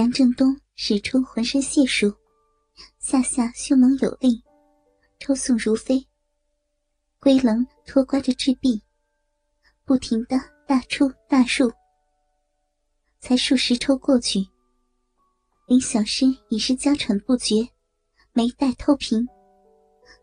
梁振东使出浑身解数，下下凶猛有力，抽送如飞。龟棱拖刮着赤壁，不停的大出大入。才数十抽过去，林小诗已是娇喘不绝，眉黛透屏。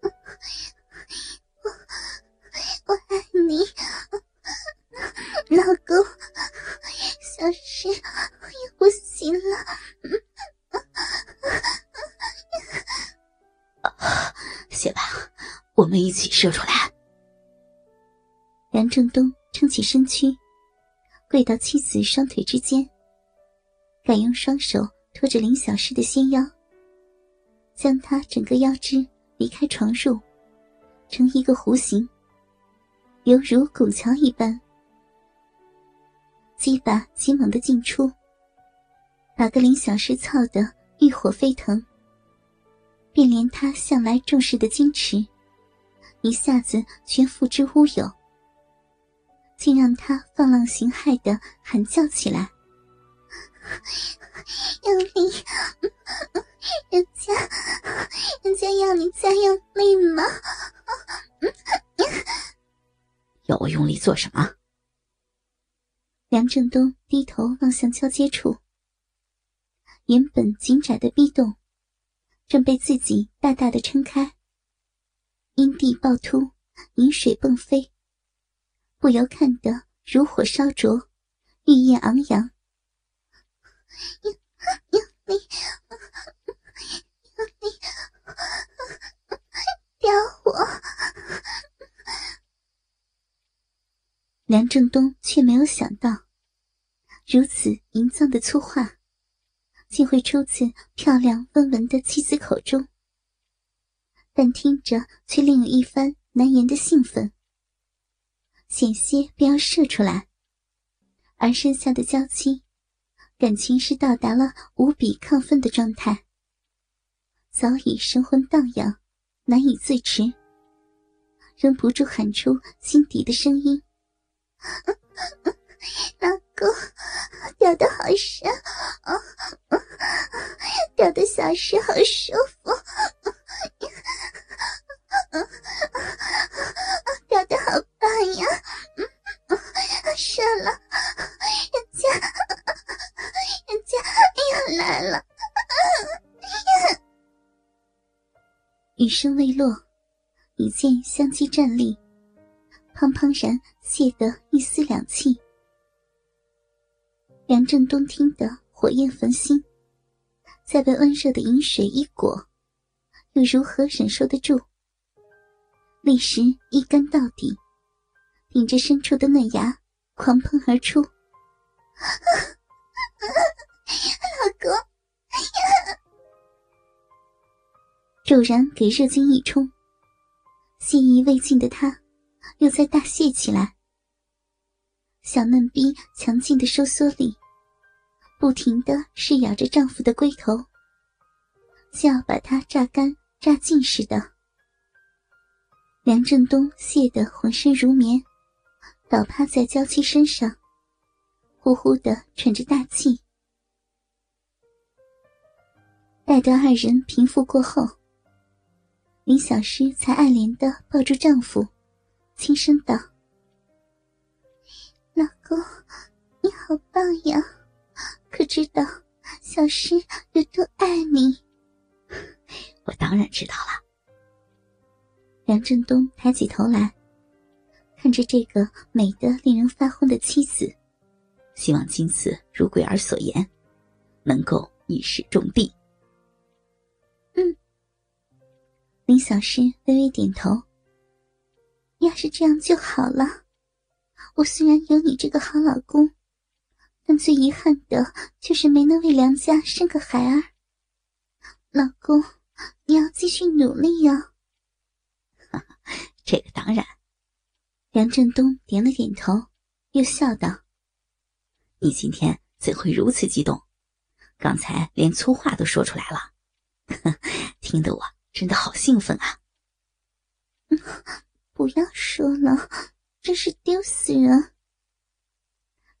我我爱你，老公，小诗也不行了。写吧，我们一起射出来。梁正东撑起身躯。跪到妻子双腿之间，改用双手托着林小诗的纤腰，将她整个腰肢离开床褥，成一个弧形，犹如拱桥一般。鸡巴急猛的进出，把个林小诗操得欲火飞腾，便连他向来重视的矜持，一下子全付之乌有。竟让他放浪形骸的喊叫起来：“ 用力！人家，人家要你再用力吗？要我用力做什么？”梁振东低头望向交接处，原本紧窄的壁洞，正被自己大大的撑开，阴蒂暴突，饮水迸飞。不由看得如火烧灼，欲焰昂扬。用用力，用力，吊我！梁正东却没有想到，如此淫脏的粗话，竟会出自漂亮温文的妻子口中。但听着，却另有一番难言的兴奋。险些便要射出来，而剩下的娇妻，感情是到达了无比亢奋的状态，早已神魂荡漾，难以自持，忍不住喊出心底的声音：“ 老公，掉的好深，掉的小时好舒服，掉的好棒呀，嗯射了，人家，人家又来了。雨声未落，一剑相击站立。砰砰然泄得一丝凉气。梁振东听得火焰焚心，再被温热的饮水一裹，又如何忍受得住？立时一干到底，顶着深处的嫩芽狂喷而出。老公。骤然给热精一冲，心意未尽的他，又在大泄起来。小嫩逼强劲的收缩力，不停的是咬着丈夫的龟头，像要把它榨干榨尽似的。梁振东泄得浑身如棉，倒趴在娇妻身上，呼呼的喘着大气。待得二人平复过后。林小诗才爱怜的抱住丈夫，轻声道：“老公，你好棒呀！可知道小诗有多爱你？”我当然知道了。梁振东抬起头来，看着这个美得令人发昏的妻子，希望今次如鬼儿所言，能够一矢中的。林小诗微微点头。是这样就好了。我虽然有你这个好老公，但最遗憾的就是没能为梁家生个孩儿。老公，你要继续努力呀。这个当然。梁振东点了点头，又笑道：“你今天怎会如此激动？刚才连粗话都说出来了，听得我……”真的好兴奋啊！不要说了，真是丢死人。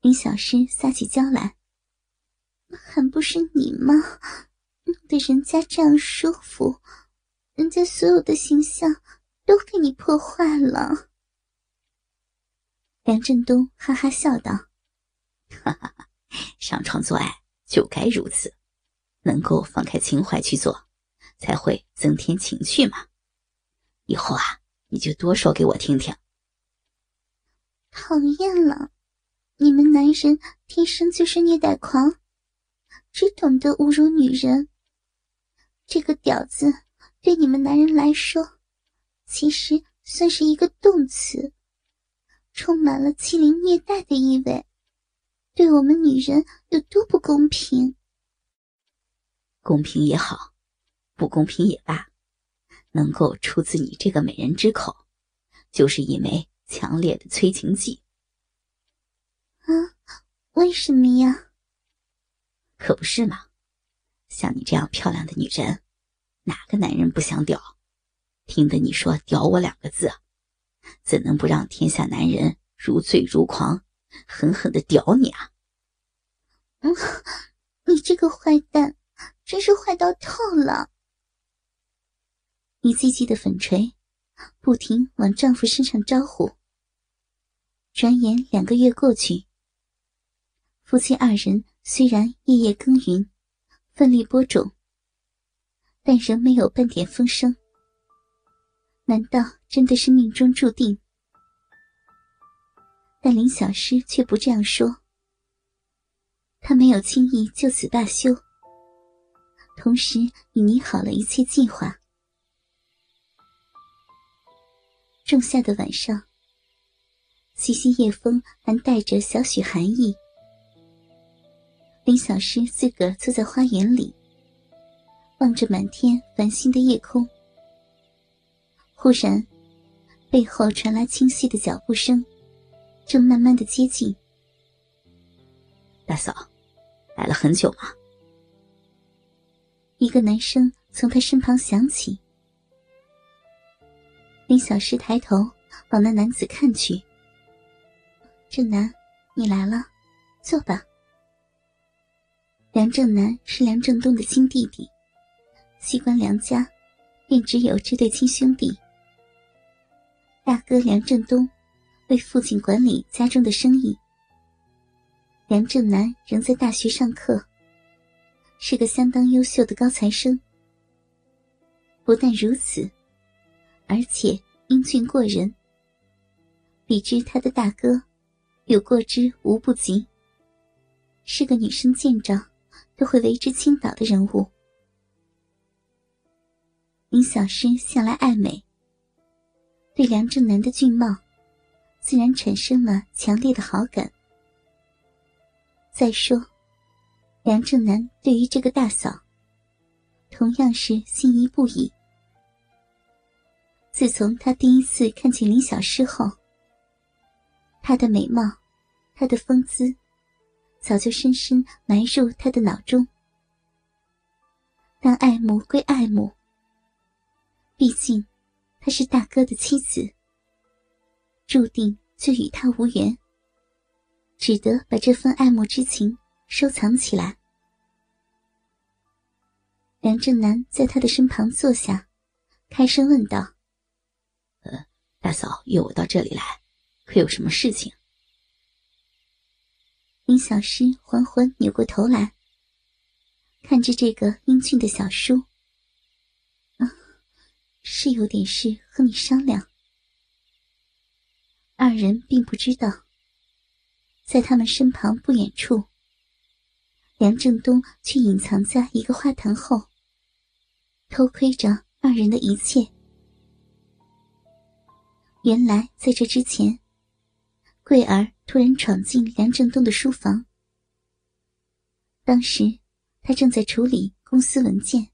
林小诗撒起娇来，还不是你吗？弄得人家这样舒服，人家所有的形象都给你破坏了。梁振东哈哈笑道：“哈哈，上床做爱就该如此，能够放开情怀去做，才会增添情趣嘛。以后啊，你就多说给我听听。”讨厌了，你们男人天生就是虐待狂，只懂得侮辱女人。这个“屌”字对你们男人来说，其实算是一个动词。充满了欺凌虐待的意味，对我们女人有多不公平？公平也好，不公平也罢，能够出自你这个美人之口，就是一枚强烈的催情剂。啊，为什么呀？可不是嘛，像你这样漂亮的女人，哪个男人不想屌？听得你说“屌我”两个字。怎能不让天下男人如醉如狂，狠狠的屌你啊！嗯，你这个坏蛋，真是坏到透了！一记记的粉锤，不停往丈夫身上招呼。转眼两个月过去，夫妻二人虽然夜夜耕耘，奋力播种，但仍没有半点风声。难道真的是命中注定？但林小诗却不这样说。她没有轻易就此罢休，同时已拟好了一切计划。仲夏的晚上，习习夜风还带着小许寒意。林小诗自个儿坐在花园里，望着满天繁星的夜空。忽然，背后传来清晰的脚步声，正慢慢的接近。大嫂，来了很久吗？一个男声从他身旁响起。林小诗抬头往那男子看去。正南，你来了，坐吧。梁正南是梁正东的亲弟弟，西关梁家，便只有这对亲兄弟。大哥梁振东为父亲管理家中的生意，梁正南仍在大学上课，是个相当优秀的高材生。不但如此，而且英俊过人，比之他的大哥，有过之无不及。是个女生见着都会为之倾倒的人物。林小诗向来爱美。对梁正南的俊貌，自然产生了强烈的好感。再说，梁正南对于这个大嫂，同样是心仪不已。自从他第一次看见林小诗后，她的美貌，她的风姿，早就深深埋入他的脑中。但爱慕归爱慕，毕竟。她是大哥的妻子，注定就与他无缘，只得把这份爱慕之情收藏起来。梁正南在他的身旁坐下，开声问道：“，大嫂约我到这里来，可有什么事情？”林小诗缓缓扭过头来，看着这个英俊的小叔。是有点事和你商量。二人并不知道，在他们身旁不远处，梁正东却隐藏在一个花坛后，偷窥着二人的一切。原来在这之前，桂儿突然闯进梁振东的书房，当时他正在处理公司文件。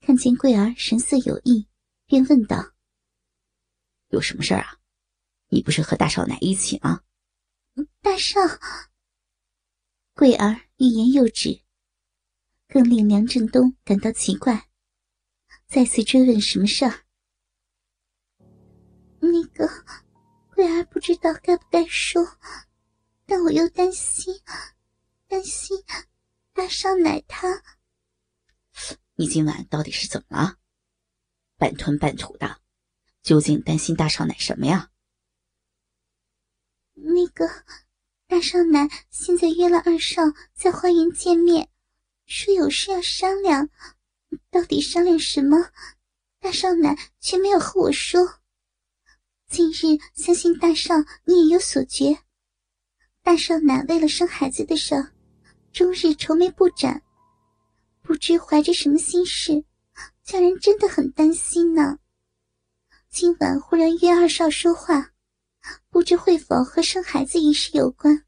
看见桂儿神色有异，便问道：“有什么事儿啊？你不是和大少奶一起吗？”大少，桂儿欲言又止，更令梁振东感到奇怪，再次追问什么事儿。那个桂儿不知道该不该说，但我又担心，担心大少奶他。你今晚到底是怎么了？半吞半吐的，究竟担心大少奶什么呀？那个大少奶现在约了二少在花园见面，说有事要商量，到底商量什么？大少奶却没有和我说。近日相信大少你也有所觉，大少奶为了生孩子的事，终日愁眉不展，不知怀着什么心事，叫人真的很担心呢。今晚忽然约二少说话。不知会否和生孩子一事有关？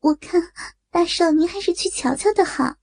我看大少，您还是去瞧瞧的好。